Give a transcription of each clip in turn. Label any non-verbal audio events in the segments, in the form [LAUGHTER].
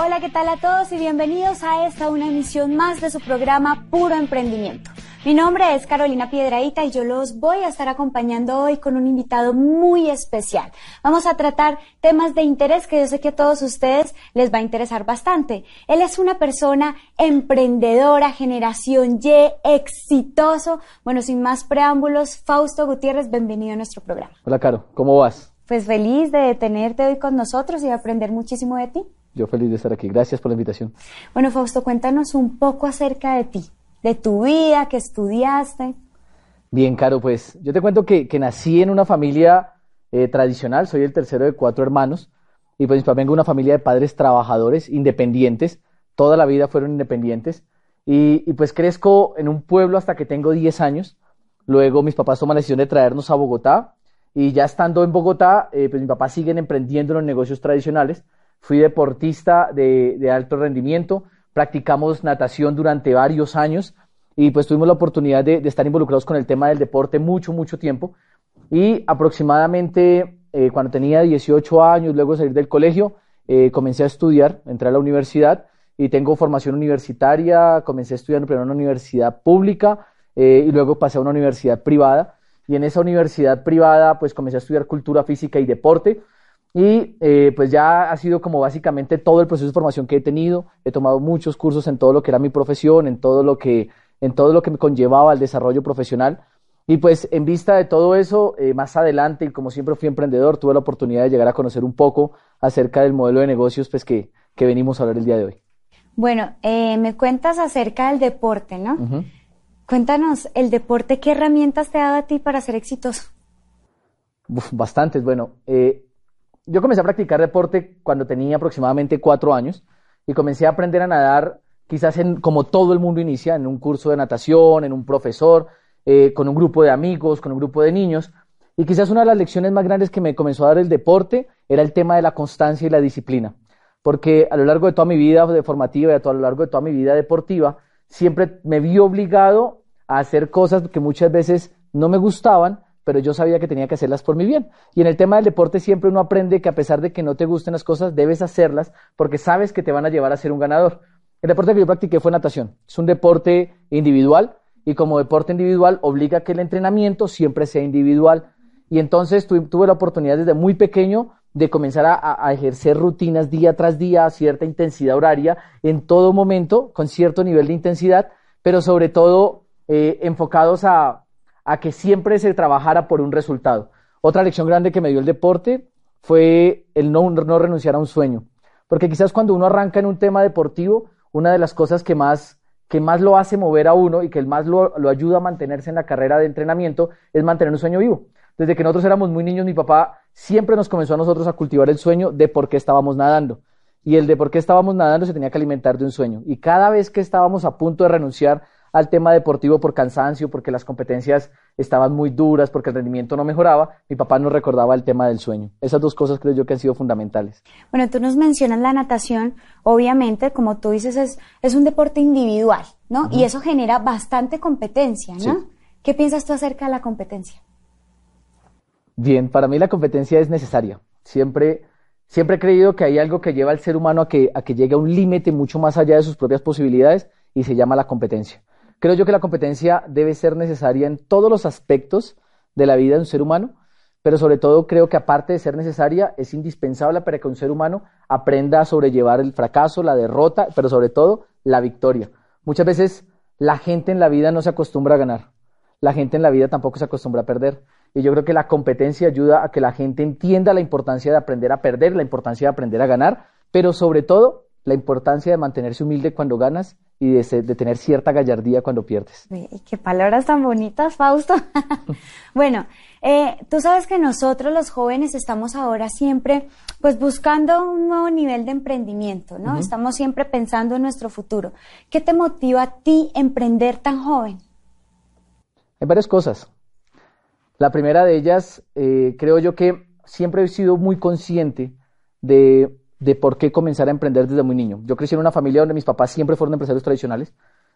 Hola, ¿qué tal a todos y bienvenidos a esta una emisión más de su programa Puro Emprendimiento? Mi nombre es Carolina Piedradita y yo los voy a estar acompañando hoy con un invitado muy especial. Vamos a tratar temas de interés que yo sé que a todos ustedes les va a interesar bastante. Él es una persona emprendedora, generación Y, exitoso. Bueno, sin más preámbulos, Fausto Gutiérrez, bienvenido a nuestro programa. Hola, Caro, ¿cómo vas? Pues feliz de tenerte hoy con nosotros y de aprender muchísimo de ti. Yo feliz de estar aquí. Gracias por la invitación. Bueno, Fausto, cuéntanos un poco acerca de ti, de tu vida, que estudiaste. Bien, Caro, pues yo te cuento que, nací en una familia eh, tradicional, soy el tercero de cuatro hermanos, y pues vengo de una familia de padres trabajadores, independientes, toda la vida fueron independientes, y, pues crezco en un pueblo hasta que tengo 10 años, luego mis papás toman la decisión de traernos a Bogotá, y ya estando en Bogotá, eh, pues mis papás siguen emprendiendo en los negocios tradicionales, Fui deportista de, alto rendimiento, practicamos natación durante varios años y pues tuvimos la oportunidad de, estar involucrados con el tema del deporte mucho, mucho tiempo. Y aproximadamente eh, cuando tenía 18 años, luego de salir del colegio, eh, comencé a estudiar, entré a la universidad y tengo formación universitaria, comencé estudiando primero en una universidad pública eh, y luego pasé a una universidad privada. Y en esa universidad privada pues comencé a estudiar cultura física y deporte y eh, pues ya ha sido como básicamente todo el proceso de formación que he tenido. He tomado muchos cursos en todo lo que era mi profesión, en todo lo que, en todo lo que me conllevaba al desarrollo profesional. Y pues en vista de todo eso, eh, más adelante, y como siempre fui emprendedor, tuve la oportunidad de llegar a conocer un poco acerca del modelo de negocios pues, que, que venimos a hablar el día de hoy. Bueno, eh, me cuentas acerca del deporte, ¿no? Cuéntanos, el deporte, ¿qué herramientas te ha dado a ti para ser exitoso? bastantes. Bueno, eh, yo comencé a practicar deporte cuando tenía aproximadamente cuatro años y comencé a aprender a nadar quizás como todo el mundo inicia, en un curso de natación, en un profesor, eh, con un grupo de amigos, con un grupo de niños. Y quizás una de las lecciones más grandes que me comenzó a dar el deporte era el tema de la constancia y la disciplina. Porque a lo largo de toda mi vida de formativa y a, lo largo de toda mi vida deportiva, siempre me vi obligado a hacer cosas que muchas veces no me gustaban, pero yo sabía que tenía que hacerlas por mi bien. Y en el tema del deporte siempre uno aprende que a pesar de que no te gusten las cosas, debes hacerlas porque sabes que te van a llevar a ser un ganador. El deporte que yo practiqué fue natación. Es un deporte individual y como deporte individual obliga a que el entrenamiento siempre sea individual. Y entonces tuve la oportunidad desde muy pequeño de comenzar a, ejercer rutinas día tras día a cierta intensidad horaria, en todo momento, con cierto nivel de intensidad, pero sobre todo eh, enfocados a, a que siempre se trabajara por un resultado. Otra lección grande que me dio el deporte fue el no, no renunciar a un sueño. Porque quizás cuando uno arranca en un tema deportivo, una de las cosas que más, que más lo hace mover a uno y que más lo, lo ayuda a mantenerse en la carrera de entrenamiento es mantener un sueño vivo. Desde que nosotros éramos muy niños, mi papá siempre nos comenzó a nosotros a cultivar el sueño de por qué estábamos nadando. Y el de por qué estábamos nadando se tenía que alimentar de un sueño. Y cada vez que estábamos a punto de renunciar al tema deportivo por cansancio, porque las competencias estaban muy duras, porque el rendimiento no mejoraba, mi papá nos recordaba el tema del sueño. Esas dos cosas creo yo que han sido fundamentales. Bueno, tú nos mencionas la natación, obviamente, como tú dices, es, es un deporte individual, ¿no? Y eso genera bastante competencia, ¿no? ¿Qué piensas tú acerca de la competencia? Bien, para mí la competencia es necesaria. Siempre, siempre he creído que hay algo que lleva al ser humano a que, a que llegue a un límite mucho más allá de sus propias posibilidades y se llama la competencia. Creo yo que la competencia debe ser necesaria en todos los aspectos de la vida de un ser humano, pero sobre todo creo que aparte de ser necesaria, es indispensable para que un ser humano aprenda a sobrellevar el fracaso, la derrota, pero sobre todo la victoria. Muchas veces la gente en la vida no se acostumbra a ganar, la gente en la vida tampoco se acostumbra a perder. Y yo creo que la competencia ayuda a que la gente entienda la importancia de aprender a perder, la importancia de aprender a ganar, pero sobre todo la importancia de mantenerse humilde cuando ganas y de, tener cierta gallardía cuando pierdes. qué palabras tan bonitas, Fausto. [LAUGHS] bueno, eh, tú sabes que nosotros los jóvenes estamos ahora siempre pues buscando un nuevo nivel de emprendimiento, ¿no? Estamos siempre pensando en nuestro futuro. ¿Qué te motiva a ti emprender tan joven? Hay varias cosas. La primera de ellas, eh, creo yo que siempre he sido muy consciente de de por qué comenzar a emprender desde muy niño. Yo crecí en una familia donde mis papás siempre fueron empresarios tradicionales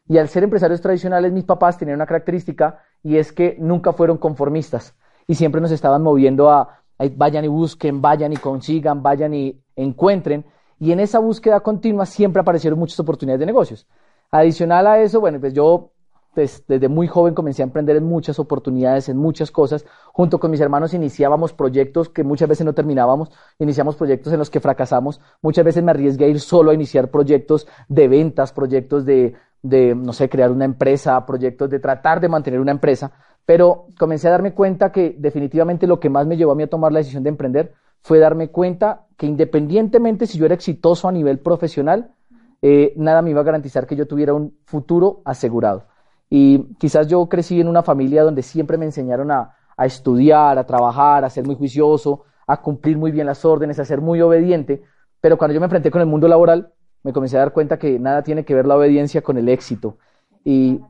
y al ser empresarios tradicionales mis papás tenían una característica y es que nunca fueron conformistas y siempre nos estaban moviendo a, vayan y busquen, vayan y consigan, vayan y encuentren y en esa búsqueda continua siempre aparecieron muchas oportunidades de negocios. Adicional a eso, bueno, pues yo desde muy joven comencé a emprender en muchas oportunidades, en muchas cosas. Junto con mis hermanos iniciábamos proyectos que muchas veces no terminábamos, iniciamos proyectos en los que fracasamos. Muchas veces me arriesgué a ir solo a iniciar proyectos de ventas, proyectos de, de, no sé, crear una empresa, proyectos de tratar de mantener una empresa. Pero comencé a darme cuenta que definitivamente lo que más me llevó a mí a tomar la decisión de emprender fue darme cuenta que independientemente si yo era exitoso a nivel profesional, eh, nada me iba a garantizar que yo tuviera un futuro asegurado. Y quizás yo crecí en una familia donde siempre me enseñaron a, estudiar, a trabajar, a ser muy juicioso, a cumplir muy bien las órdenes, a ser muy obediente, pero cuando yo me enfrenté con el mundo laboral, me comencé a dar cuenta que nada tiene que ver la obediencia con el éxito. Y,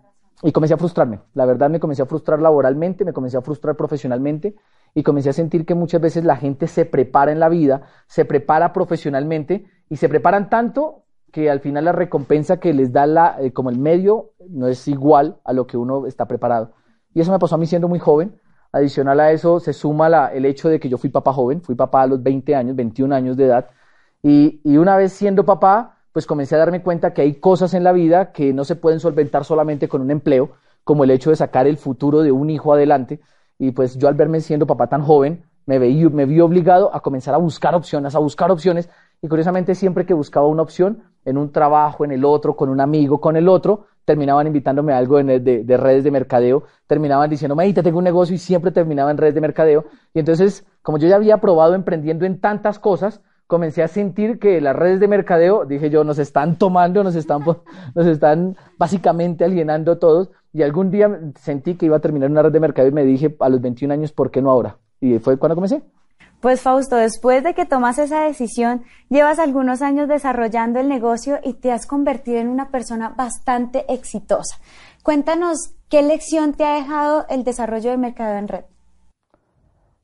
comencé a frustrarme. La verdad me comencé a frustrar laboralmente, me comencé a frustrar profesionalmente y comencé a sentir que muchas veces la gente se prepara en la vida, se prepara profesionalmente y se preparan tanto que al final la recompensa que les da la, eh, como el medio no es igual a lo que uno está preparado. Y eso me pasó a mí siendo muy joven. Adicional a eso se suma la, el hecho de que yo fui papá joven, fui papá a los 20 años, 21 años de edad. Y, y una vez siendo papá, pues comencé a darme cuenta que hay cosas en la vida que no se pueden solventar solamente con un empleo, como el hecho de sacar el futuro de un hijo adelante. Y pues yo al verme siendo papá tan joven, me vi, me vi obligado a comenzar a buscar opciones, a buscar opciones. Y curiosamente siempre que buscaba una opción, en un trabajo, en el otro, con un amigo, con el otro, terminaban invitándome a algo de, de, redes de mercadeo, terminaban diciendo, te tengo un negocio y siempre terminaba en redes de mercadeo. Y entonces, como yo ya había probado emprendiendo en tantas cosas, comencé a sentir que las redes de mercadeo, dije yo, nos están tomando, nos están, [LAUGHS] nos están básicamente alienando todos. Y algún día sentí que iba a terminar una red de mercadeo y me dije a los 21 años, ¿por qué no ahora? Y fue cuando comencé. Pues Fausto, después de que tomas esa decisión, llevas algunos años desarrollando el negocio y te has convertido en una persona bastante exitosa. Cuéntanos qué lección te ha dejado el desarrollo de mercadeo en red.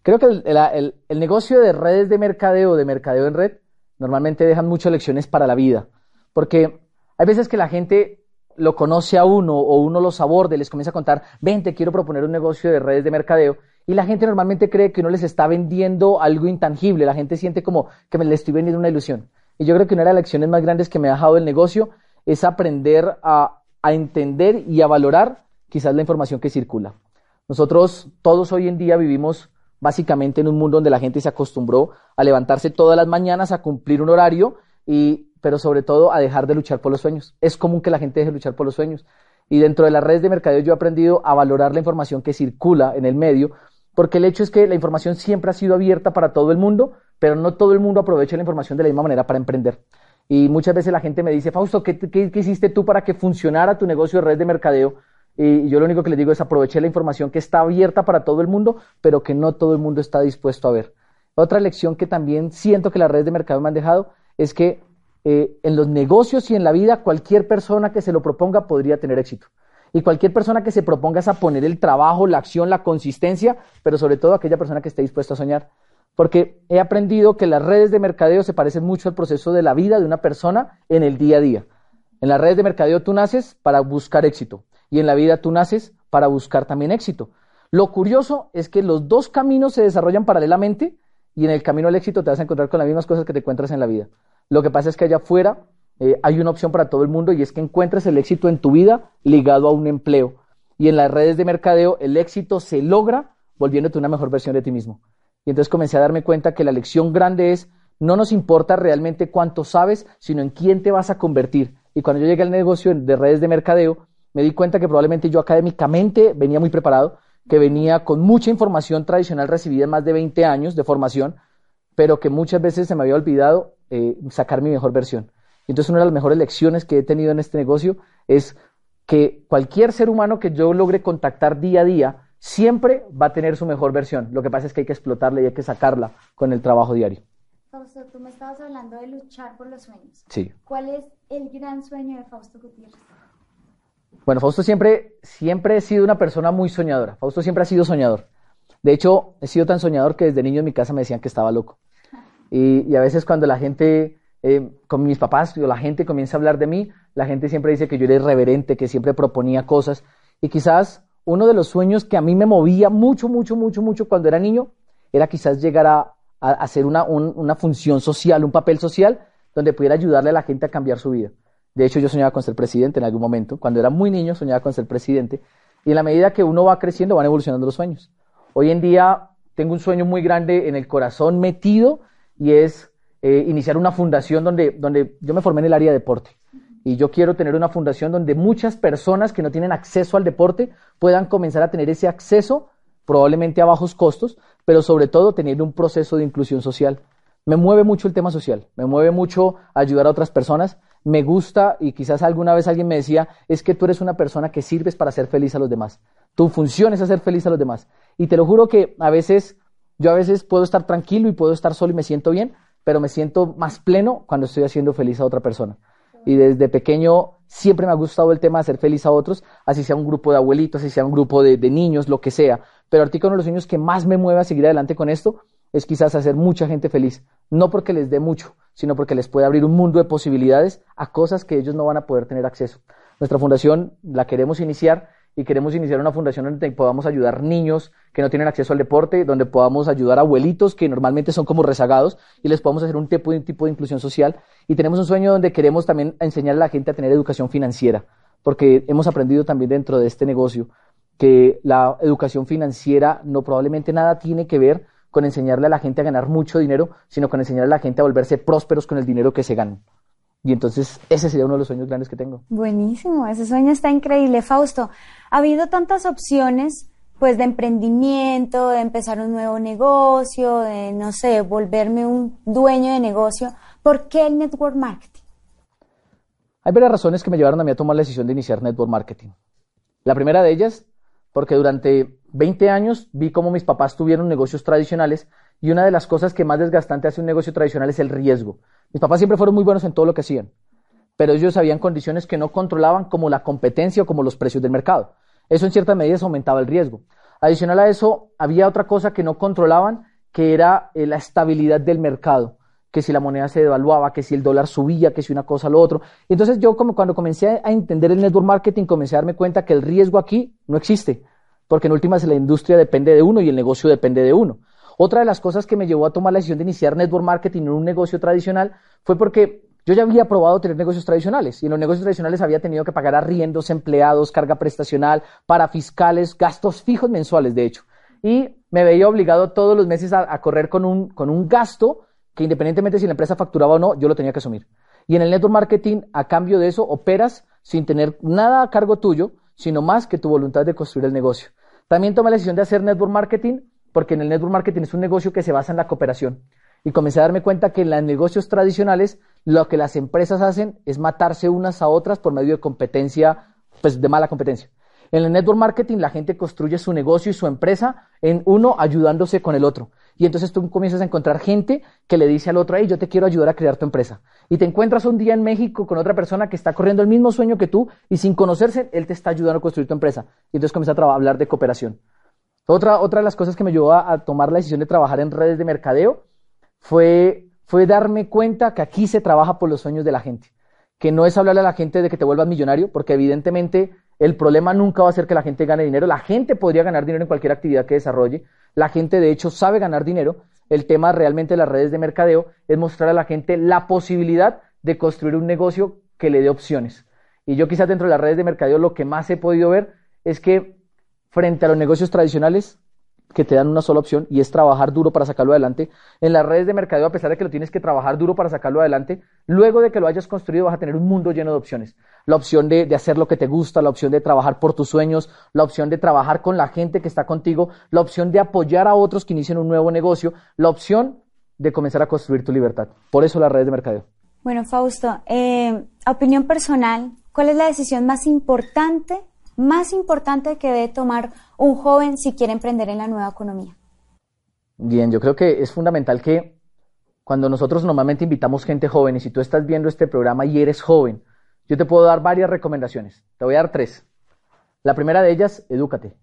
Creo que el, negocio de redes de mercadeo, de mercadeo en red, normalmente dejan muchas lecciones para la vida. Porque hay veces que la gente lo conoce a uno o uno aborda y les comienza a contar, ven, te quiero proponer un negocio de redes de mercadeo y la gente normalmente cree que uno les está vendiendo algo intangible. La gente siente como que me le estoy vendiendo una ilusión. Y yo creo que una de las lecciones más grandes que me ha dejado el negocio es aprender a, entender y a valorar quizás la información que circula. Nosotros todos hoy en día vivimos básicamente en un mundo donde la gente se acostumbró a levantarse todas las mañanas, a cumplir un horario, y, pero sobre todo a dejar de luchar por los sueños. Es común que la gente deje de luchar por los sueños. Y dentro de las redes de mercadeo yo he aprendido a valorar la información que circula en el medio, porque el hecho es que la información siempre ha sido abierta para todo el mundo, pero no todo el mundo aprovecha la información de la misma manera para emprender. Y muchas veces la gente me dice, Fausto, ¿qué, hiciste tú para que funcionara tu negocio de red de mercadeo? Y yo lo único que les digo es aproveché la información que está abierta para todo el mundo, pero que no todo el mundo está dispuesto a ver. Otra lección que también siento que las redes de mercadeo me han dejado es que eh, en los negocios y en la vida cualquier persona que se lo proponga podría tener éxito. Y cualquier persona que se proponga es a poner el trabajo, la acción, la consistencia, pero sobre todo aquella persona que esté dispuesta a soñar. Porque he aprendido que las redes de mercadeo se parecen mucho al proceso de la vida de una persona en el día a día. En las redes de mercadeo tú naces para buscar éxito y en la vida tú naces para buscar también éxito. Lo curioso es que los dos caminos se desarrollan paralelamente y en el camino al éxito te vas a encontrar con las mismas cosas que te encuentras en la vida. Lo que pasa es que allá afuera eh, hay una opción para todo el mundo y es que encuentres el éxito en tu vida ligado a un empleo. Y en las redes de mercadeo el éxito se logra volviéndote una mejor versión de ti mismo. Y entonces comencé a darme cuenta que la lección grande es, no nos importa realmente cuánto sabes, sino en quién te vas a convertir. Y cuando yo llegué al negocio de redes de mercadeo, me di cuenta que probablemente yo académicamente venía muy preparado, que venía con mucha información tradicional recibida en más de 20 años de formación, pero que muchas veces se me había olvidado eh, sacar mi mejor versión. Entonces una de las mejores lecciones que he tenido en este negocio es que cualquier ser humano que yo logre contactar día a día siempre va a tener su mejor versión. Lo que pasa es que hay que explotarla y hay que sacarla con el trabajo diario. Fausto, tú me estabas hablando de luchar por los sueños. Sí. ¿Cuál es el gran sueño de Fausto Gutiérrez? Bueno, Fausto siempre, siempre he sido una persona muy soñadora. Fausto siempre ha sido soñador. De hecho, he sido tan soñador que desde niño en mi casa me decían que estaba loco. Y, a veces cuando la gente, eh, con mis papás, la gente comienza a hablar de mí, la gente siempre dice que yo era irreverente, que siempre proponía cosas. Y quizás uno de los sueños que a mí me movía mucho, mucho, mucho, mucho cuando era niño, era quizás llegar a, hacer una, una función social, un papel social, donde pudiera ayudarle a la gente a cambiar su vida. De hecho, yo soñaba con ser presidente en algún momento. Cuando era muy niño, soñaba con ser presidente. Y en la medida que uno va creciendo, van evolucionando los sueños. Hoy en día tengo un sueño muy grande en el corazón metido y es eh, iniciar una fundación donde, donde yo me formé en el área de deporte. Y yo quiero tener una fundación donde muchas personas que no tienen acceso al deporte puedan comenzar a tener ese acceso, probablemente a bajos costos, pero sobre todo tener un proceso de inclusión social. Me mueve mucho el tema social, me mueve mucho ayudar a otras personas me gusta y quizás alguna vez alguien me decía, es que tú eres una persona que sirves para hacer feliz a los demás. Tu función es hacer feliz a los demás. Y te lo juro que a veces, yo a veces puedo estar tranquilo y puedo estar solo y me siento bien, pero me siento más pleno cuando estoy haciendo feliz a otra persona. Y desde pequeño siempre me ha gustado el tema de hacer feliz a otros, así sea un grupo de abuelitos, así sea un grupo de, niños, lo que sea. Pero ahorita uno de los sueños que más me mueve a seguir adelante con esto es quizás hacer mucha gente feliz. No porque les dé mucho, sino porque les puede abrir un mundo de posibilidades a cosas que ellos no van a poder tener acceso. Nuestra fundación la queremos iniciar y queremos iniciar una fundación donde podamos ayudar niños que no tienen acceso al deporte, donde podamos ayudar a abuelitos que normalmente son como rezagados y les podamos hacer un tipo de, tipo de inclusión social. Y tenemos un sueño donde queremos también enseñar a la gente a tener educación financiera, porque hemos aprendido también dentro de este negocio que la educación financiera no probablemente nada tiene que ver con enseñarle a la gente a ganar mucho dinero, sino con enseñarle a la gente a volverse prósperos con el dinero que se ganan. Y entonces ese sería uno de los sueños grandes que tengo. Buenísimo, ese sueño está increíble. Fausto, ha habido tantas opciones pues de emprendimiento, de empezar un nuevo negocio, de no sé, volverme un dueño de negocio. ¿Por qué el network marketing? Hay varias razones que me llevaron a mí a tomar la decisión de iniciar network marketing. La primera de ellas, porque durante 20 años vi cómo mis papás tuvieron negocios tradicionales y una de las cosas que más desgastante hace un negocio tradicional es el riesgo. Mis papás siempre fueron muy buenos en todo lo que hacían, pero ellos habían condiciones que no controlaban como la competencia o como los precios del mercado. Eso en cierta medida aumentaba el riesgo. Adicional a eso, había otra cosa que no controlaban, que era eh, la estabilidad del mercado, que si la moneda se devaluaba, que si el dólar subía, que si una cosa lo otro. Entonces yo como cuando comencé a entender el network marketing, comencé a darme cuenta que el riesgo aquí no existe porque en últimas la industria depende de uno y el negocio depende de uno. Otra de las cosas que me llevó a tomar la decisión de iniciar network marketing en un negocio tradicional fue porque yo ya había probado tener negocios tradicionales y en los negocios tradicionales había tenido que pagar arriendos, empleados, carga prestacional, para fiscales, gastos fijos mensuales, de hecho. Y me veía obligado todos los meses a, correr con un, con un gasto que independientemente si la empresa facturaba o no, yo lo tenía que asumir. Y en el network marketing, a cambio de eso, operas sin tener nada a cargo tuyo, sino más que tu voluntad de construir el negocio. También tomé la decisión de hacer network marketing porque en el network marketing es un negocio que se basa en la cooperación. Y comencé a darme cuenta que en los negocios tradicionales lo que las empresas hacen es matarse unas a otras por medio de competencia, pues de mala competencia. En el network marketing la gente construye su negocio y su empresa en uno ayudándose con el otro. Y entonces tú comienzas a encontrar gente que le dice al otro, hey, yo te quiero ayudar a crear tu empresa. Y te encuentras un día en México con otra persona que está corriendo el mismo sueño que tú y sin conocerse, él te está ayudando a construir tu empresa. Y entonces comienzas a hablar de cooperación. Otra, otra de las cosas que me llevó a, tomar la decisión de trabajar en redes de mercadeo fue, fue darme cuenta que aquí se trabaja por los sueños de la gente. Que no es hablarle a la gente de que te vuelvas millonario, porque evidentemente el problema nunca va a ser que la gente gane dinero. La gente podría ganar dinero en cualquier actividad que desarrolle. La gente, de hecho, sabe ganar dinero. El tema realmente de las redes de mercadeo es mostrar a la gente la posibilidad de construir un negocio que le dé opciones. Y yo quizás dentro de las redes de mercadeo lo que más he podido ver es que frente a los negocios tradicionales que te dan una sola opción y es trabajar duro para sacarlo adelante. En las redes de mercadeo, a pesar de que lo tienes que trabajar duro para sacarlo adelante, luego de que lo hayas construido vas a tener un mundo lleno de opciones. La opción de, hacer lo que te gusta, la opción de trabajar por tus sueños, la opción de trabajar con la gente que está contigo, la opción de apoyar a otros que inician un nuevo negocio, la opción de comenzar a construir tu libertad. Por eso las redes de mercadeo. Bueno, Fausto, eh, opinión personal, ¿cuál es la decisión más importante, más importante que debe tomar un joven si quiere emprender en la nueva economía? Bien, yo creo que es fundamental que cuando nosotros normalmente invitamos gente joven, y si tú estás viendo este programa y eres joven, yo te puedo dar varias recomendaciones. Te voy a dar tres. La primera de ellas, edúcate.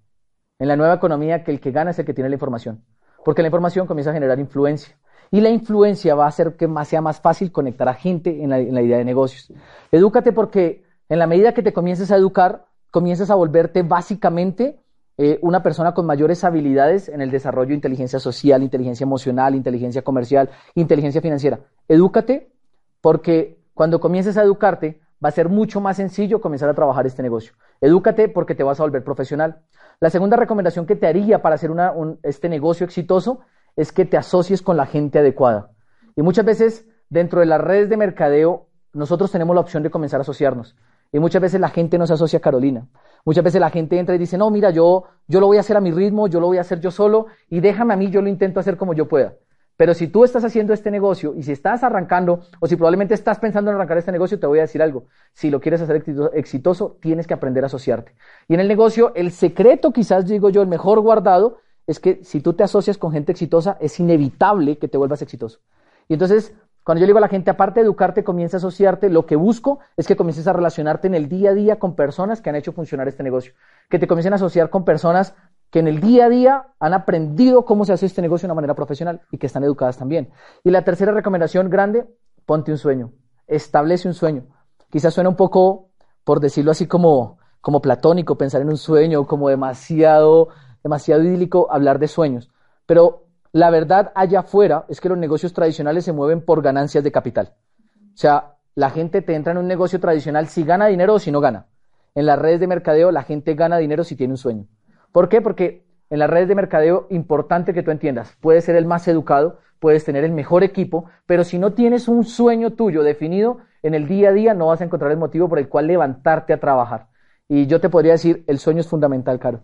En la nueva economía, que el que gana es el que tiene la información. Porque la información comienza a generar influencia. Y la influencia va a hacer que más, sea más fácil conectar a gente en la, en la idea de negocios. Edúcate porque en la medida que te comiences a educar, comienzas a volverte básicamente eh, una persona con mayores habilidades en el desarrollo de inteligencia social, inteligencia emocional, inteligencia comercial, inteligencia financiera. Edúcate porque cuando comiences a educarte va a ser mucho más sencillo comenzar a trabajar este negocio. Edúcate porque te vas a volver profesional. La segunda recomendación que te haría para hacer este negocio exitoso es que te asocies con la gente adecuada. Y muchas veces dentro de las redes de mercadeo nosotros tenemos la opción de comenzar a asociarnos. Y muchas veces la gente no se asocia a Carolina. Muchas veces la gente entra y dice, no, mira, yo, yo lo voy a hacer a mi ritmo, yo lo voy a hacer yo solo y déjame a mí, yo lo intento hacer como yo pueda. Pero si tú estás haciendo este negocio y si estás arrancando o si probablemente estás pensando en arrancar este negocio, te voy a decir algo. Si lo quieres hacer exitoso, tienes que aprender a asociarte. Y en el negocio, el secreto, quizás digo yo, el mejor guardado, es que si tú te asocias con gente exitosa, es inevitable que te vuelvas exitoso. Y entonces, cuando yo le digo a la gente, aparte de educarte, comienza a asociarte, lo que busco es que comiences a relacionarte en el día a día con personas que han hecho funcionar este negocio. Que te comiencen a asociar con personas que en el día a día han aprendido cómo se hace este negocio de una manera profesional y que están educadas también. Y la tercera recomendación grande, ponte un sueño, establece un sueño. Quizás suena un poco, por decirlo así, como, como platónico, pensar en un sueño, como demasiado, demasiado idílico hablar de sueños. Pero la verdad allá afuera es que los negocios tradicionales se mueven por ganancias de capital. O sea, la gente te entra en un negocio tradicional si gana dinero o si no gana. En las redes de mercadeo la gente gana dinero si tiene un sueño. ¿Por qué? Porque en las redes de mercadeo, importante que tú entiendas, puedes ser el más educado, puedes tener el mejor equipo, pero si no tienes un sueño tuyo definido, en el día a día no vas a encontrar el motivo por el cual levantarte a trabajar. Y yo te podría decir, el sueño es fundamental, Caro.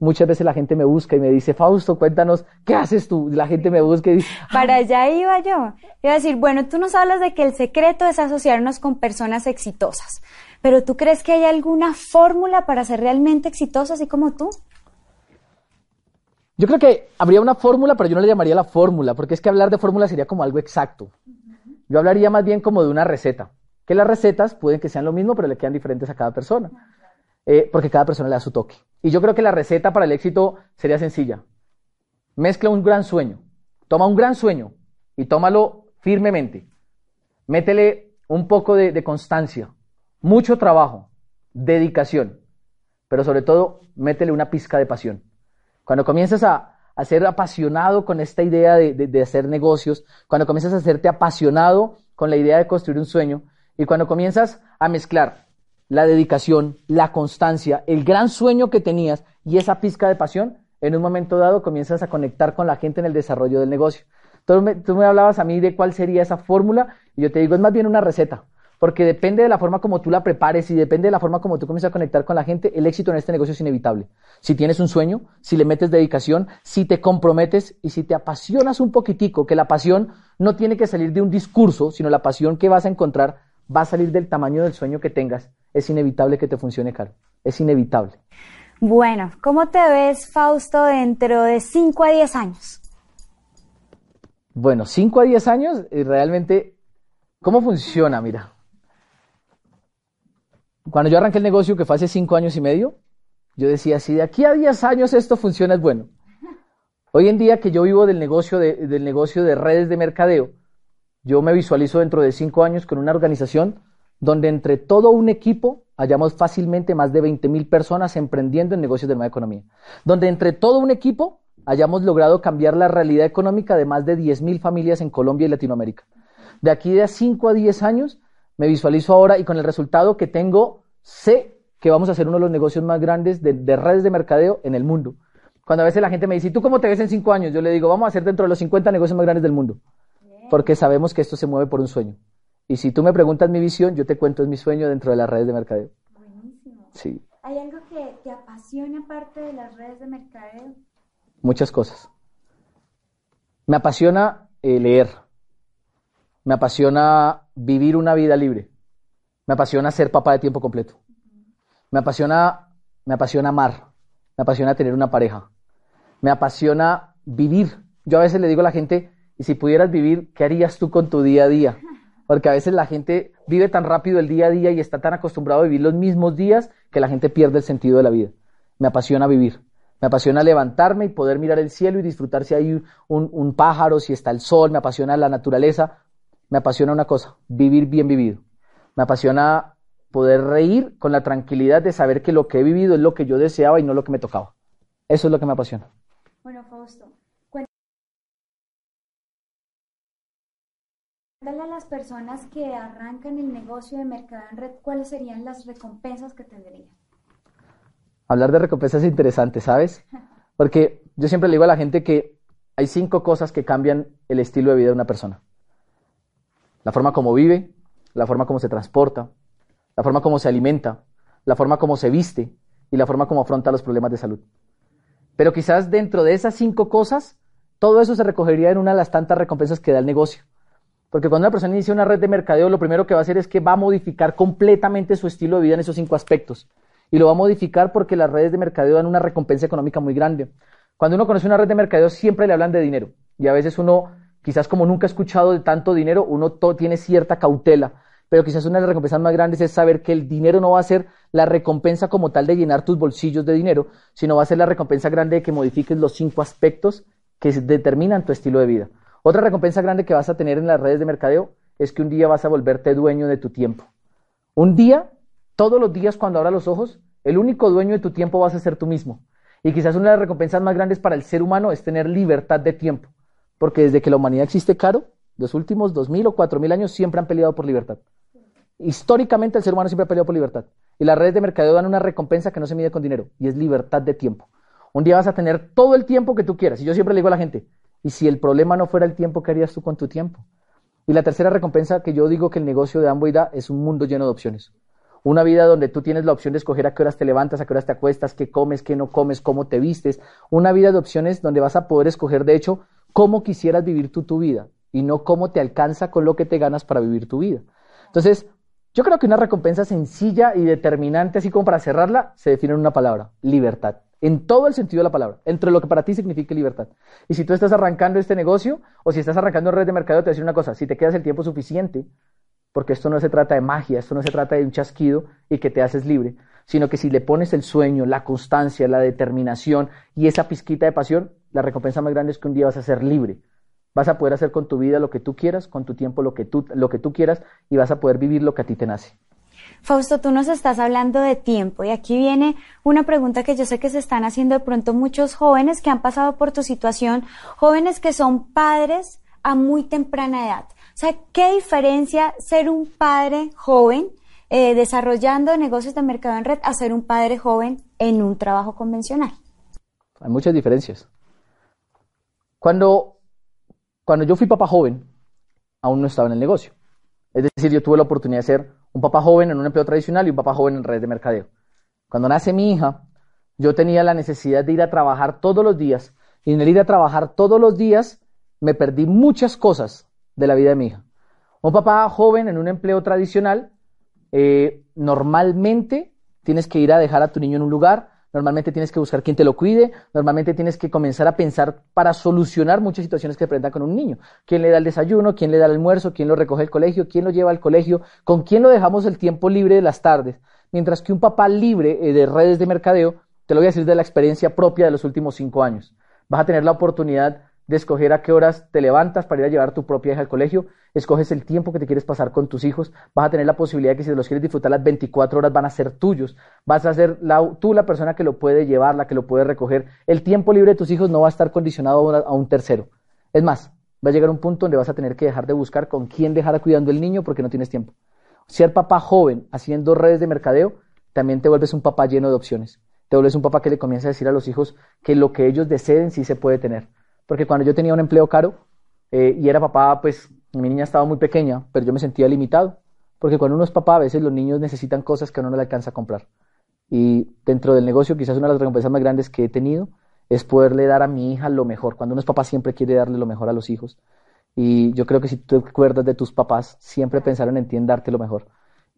Muchas veces la gente me busca y me dice, Fausto, cuéntanos, ¿qué haces tú? La gente me busca y dice... Para allá iba yo. Iba a decir, bueno, tú nos hablas de que el secreto es asociarnos con personas exitosas, pero ¿tú crees que hay alguna fórmula para ser realmente exitoso así como tú? Yo creo que habría una fórmula, pero yo no le llamaría la fórmula, porque es que hablar de fórmula sería como algo exacto. Yo hablaría más bien como de una receta, que las recetas pueden que sean lo mismo, pero le quedan diferentes a cada persona. Eh, porque cada persona le da su toque. Y yo creo que la receta para el éxito sería sencilla. Mezcla un gran sueño, toma un gran sueño y tómalo firmemente. Métele un poco de, constancia, mucho trabajo, dedicación, pero sobre todo métele una pizca de pasión. Cuando comienzas a, a ser apasionado con esta idea de, de, de, hacer negocios, cuando comienzas a hacerte apasionado con la idea de construir un sueño y cuando comienzas a mezclar la dedicación, la constancia, el gran sueño que tenías y esa pizca de pasión, en un momento dado comienzas a conectar con la gente en el desarrollo del negocio. Tú me, tú me hablabas a mí de cuál sería esa fórmula y yo te digo, es más bien una receta, porque depende de la forma como tú la prepares y depende de la forma como tú comienzas a conectar con la gente, el éxito en este negocio es inevitable. Si tienes un sueño, si le metes dedicación, si te comprometes y si te apasionas un poquitico, que la pasión no tiene que salir de un discurso, sino la pasión que vas a encontrar va a salir del tamaño del sueño que tengas, es inevitable que te funcione, Caro. Es inevitable. Bueno, ¿cómo te ves, Fausto, dentro de 5 a 10 años? Bueno, 5 a 10 años, y realmente, ¿cómo funciona? Mira, cuando yo arranqué el negocio, que fue hace 5 años y medio, yo decía, si de aquí a 10 años esto funciona, es bueno. Hoy en día que yo vivo del negocio de, del negocio de redes de mercadeo, yo me visualizo dentro de 5 años con una organización donde entre todo un equipo hayamos fácilmente más de 20 mil personas emprendiendo en negocios de nueva economía. Donde entre todo un equipo hayamos logrado cambiar la realidad económica de más de 10 mil familias en Colombia y Latinoamérica. De aquí de 5 a 10 años me visualizo ahora y con el resultado que tengo, sé que vamos a hacer uno de los negocios más grandes de, de redes de mercadeo en el mundo. Cuando a veces la gente me dice, ¿y tú cómo te ves en 5 años? Yo le digo, vamos a hacer dentro de los 50 negocios más grandes del mundo. Porque sabemos que esto se mueve por un sueño. Y si tú me preguntas mi visión, yo te cuento es mi sueño dentro de las redes de mercadeo. Buenísimo. Sí. ¿Hay algo que te apasiona aparte de las redes de mercadeo? Muchas cosas. Me apasiona eh, leer. Me apasiona vivir una vida libre. Me apasiona ser papá de tiempo completo. Me apasiona, me apasiona amar. Me apasiona tener una pareja. Me apasiona vivir. Yo a veces le digo a la gente, y si pudieras vivir, ¿qué harías tú con tu día a día? Porque a veces la gente vive tan rápido el día a día y está tan acostumbrado a vivir los mismos días que la gente pierde el sentido de la vida. Me apasiona vivir. Me apasiona levantarme y poder mirar el cielo y disfrutar si hay un, pájaro, si está el sol. Me apasiona la naturaleza. Me apasiona una cosa, vivir bien vivido. Me apasiona poder reír con la tranquilidad de saber que lo que he vivido es lo que yo deseaba y no lo que me tocaba. Eso es lo que me apasiona. Bueno, Fausto, A las personas que arrancan el negocio de mercado en red, ¿cuáles serían las recompensas que tendrían? Hablar de recompensas es interesante, ¿sabes? [LAUGHS] Porque yo siempre le digo a la gente que hay cinco cosas que cambian el estilo de vida de una persona. La forma como vive, la forma como se transporta, la forma como se alimenta, la forma como se viste y la forma como afronta los problemas de salud. Pero quizás dentro de esas cinco cosas, todo eso se recogería en una de las tantas recompensas que da el negocio. Porque cuando una persona inicia una red de mercadeo, lo primero que va a hacer es que va a modificar completamente su estilo de vida en esos cinco aspectos. Y lo va a modificar porque las redes de mercadeo dan una recompensa económica muy grande. Cuando uno conoce una red de mercadeo, siempre le hablan de dinero. Y a veces uno, quizás como nunca ha escuchado de tanto dinero, uno tiene cierta cautela. Pero quizás una de las recompensas más grandes es saber que el dinero no va a ser la recompensa como tal de llenar tus bolsillos de dinero, sino va a ser la recompensa grande de que modifiques los cinco aspectos que determinan tu estilo de vida. Otra recompensa grande que vas a tener en las redes de mercadeo es que un día vas a volverte dueño de tu tiempo. Un día, todos los días cuando abras los ojos, el único dueño de tu tiempo vas a ser tú mismo. Y quizás una de las recompensas más grandes para el ser humano es tener libertad de tiempo. Porque desde que la humanidad existe caro, los últimos dos mil o cuatro mil años siempre han peleado por libertad. Históricamente el ser humano siempre ha peleado por libertad. Y las redes de mercadeo dan una recompensa que no se mide con dinero, y es libertad de tiempo. Un día vas a tener todo el tiempo que tú quieras. Y yo siempre le digo a la gente, y si el problema no fuera el tiempo, ¿qué harías tú con tu tiempo? Y la tercera recompensa que yo digo que el negocio de Amway da es un mundo lleno de opciones. Una vida donde tú tienes la opción de escoger a qué horas te levantas, a qué horas te acuestas, qué comes, qué no comes, cómo te vistes. Una vida de opciones donde vas a poder escoger, de hecho, cómo quisieras vivir tú tu vida y no cómo te alcanza con lo que te ganas para vivir tu vida. Entonces, yo creo que una recompensa sencilla y determinante, así como para cerrarla, se define en una palabra, libertad en todo el sentido de la palabra, entre lo que para ti significa libertad. Y si tú estás arrancando este negocio o si estás arrancando red de mercado, te voy a decir una cosa, si te quedas el tiempo suficiente, porque esto no se trata de magia, esto no se trata de un chasquido y que te haces libre, sino que si le pones el sueño, la constancia, la determinación y esa pizquita de pasión, la recompensa más grande es que un día vas a ser libre. Vas a poder hacer con tu vida lo que tú quieras, con tu tiempo lo que tú, lo que tú quieras y vas a poder vivir lo que a ti te nace. Fausto, tú nos estás hablando de tiempo y aquí viene una pregunta que yo sé que se están haciendo de pronto muchos jóvenes que han pasado por tu situación, jóvenes que son padres a muy temprana edad. O sea, ¿qué diferencia ser un padre joven eh, desarrollando negocios de mercado en red a ser un padre joven en un trabajo convencional? Hay muchas diferencias. Cuando, cuando yo fui papá joven, aún no estaba en el negocio. Es decir, yo tuve la oportunidad de ser un papá joven en un empleo tradicional y un papá joven en redes de mercadeo. Cuando nace mi hija, yo tenía la necesidad de ir a trabajar todos los días y en el ir a trabajar todos los días me perdí muchas cosas de la vida de mi hija. Un papá joven en un empleo tradicional, eh, normalmente tienes que ir a dejar a tu niño en un lugar, normalmente tienes que buscar quien te lo cuide, normalmente tienes que comenzar a pensar para solucionar muchas situaciones que se presentan con un niño. ¿Quién le da el desayuno? ¿Quién le da el almuerzo? ¿Quién lo recoge el colegio? ¿Quién lo lleva al colegio? ¿Con quién lo dejamos el tiempo libre de las tardes? Mientras que un papá libre eh, de redes de mercadeo, te lo voy a decir de la experiencia propia de los últimos cinco años. Vas a tener la oportunidad de escoger a qué horas te levantas para ir a llevar tu propia hija al colegio, escoges el tiempo que te quieres pasar con tus hijos, vas a tener la posibilidad de que si los quieres disfrutar las 24 horas van a ser tuyos, vas a ser tú la persona que lo puede llevar, la que lo puede recoger. El tiempo libre de tus hijos no va a estar condicionado a un tercero. Es más, va a llegar un punto donde vas a tener que dejar de buscar con quién dejar cuidando el niño porque no tienes tiempo. Ser papá joven haciendo redes de mercadeo, también te vuelves un papá lleno de opciones. Te vuelves un papá que le comienza a decir a los hijos que lo que ellos deseen sí se puede tener porque cuando yo tenía un empleo caro eh, y era papá, pues mi niña estaba muy pequeña, pero yo me sentía limitado, porque cuando uno es papá, a veces los niños necesitan cosas que a uno no le alcanza a comprar. Y dentro del negocio, quizás una de las recompensas más grandes que he tenido es poderle dar a mi hija lo mejor. Cuando uno es papá, siempre quiere darle lo mejor a los hijos. Y yo creo que si tú te acuerdas de tus papás, siempre pensaron en ti en darte lo mejor.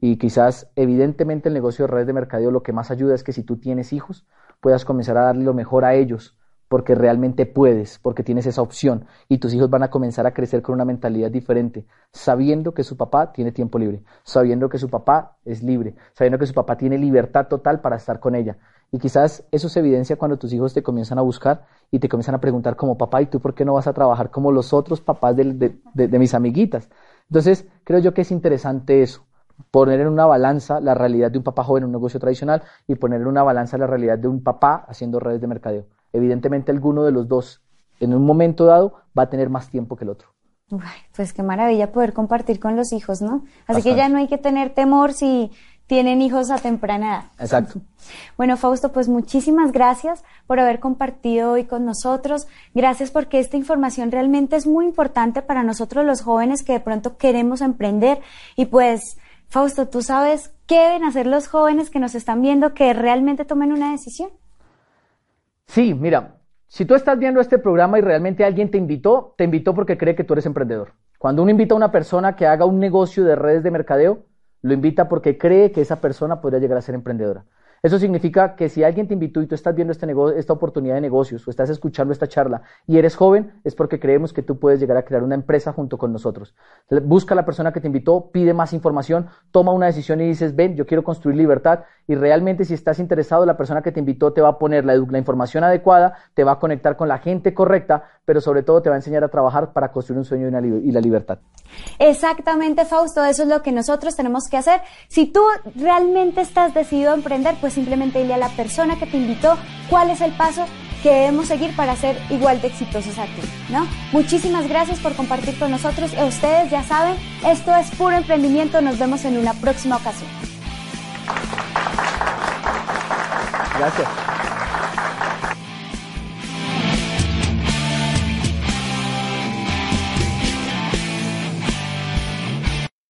Y quizás, evidentemente, el negocio de redes de mercadeo lo que más ayuda es que si tú tienes hijos, puedas comenzar a darle lo mejor a ellos, porque realmente puedes, porque tienes esa opción. Y tus hijos van a comenzar a crecer con una mentalidad diferente, sabiendo que su papá tiene tiempo libre, sabiendo que su papá es libre, sabiendo que su papá tiene libertad total para estar con ella. Y quizás eso se evidencia cuando tus hijos te comienzan a buscar y te comienzan a preguntar como papá, ¿y tú por qué no vas a trabajar como los otros papás de, de mis amiguitas? Entonces, creo yo que es interesante eso poner en una balanza la realidad de un papá joven en un negocio tradicional y poner en una balanza la realidad de un papá haciendo redes de mercadeo. Evidentemente alguno de los dos en un momento dado va a tener más tiempo que el otro. pues qué maravilla poder compartir con los hijos, ¿no? Así que ya no hay que tener temor si tienen hijos a temprana edad. Exacto. Bueno, Fausto, pues muchísimas gracias por haber compartido hoy con nosotros. Gracias porque esta información realmente es muy importante para nosotros los jóvenes que de pronto queremos emprender y pues Fausto, ¿tú sabes qué deben hacer los jóvenes que nos están viendo que realmente tomen una decisión? Sí, mira, si tú estás viendo este programa y realmente alguien te invitó, te invitó porque cree que tú eres emprendedor. Cuando uno invita a una persona que haga un negocio de redes de mercadeo, lo invita porque cree que esa persona podría llegar a ser emprendedora. Eso significa que si alguien te invitó y tú estás viendo este esta oportunidad de negocios o estás escuchando esta charla y eres joven, es porque creemos que tú puedes llegar a crear una empresa junto con nosotros. Busca a la persona que te invitó, pide más información, toma una decisión y dices, ven, yo quiero construir libertad y realmente si estás interesado, la persona que te invitó te va a poner la, la información adecuada, te va a conectar con la gente correcta, pero sobre todo te va a enseñar a trabajar para construir un sueño y la libertad. Exactamente, Fausto, eso es lo que nosotros tenemos que hacer. Si tú realmente estás decidido a emprender, pues simplemente dile a la persona que te invitó cuál es el paso que debemos seguir para ser igual de exitosos a ti, ¿no? Muchísimas gracias por compartir con nosotros. Ustedes ya saben, esto es puro emprendimiento. Nos vemos en una próxima ocasión. Gracias.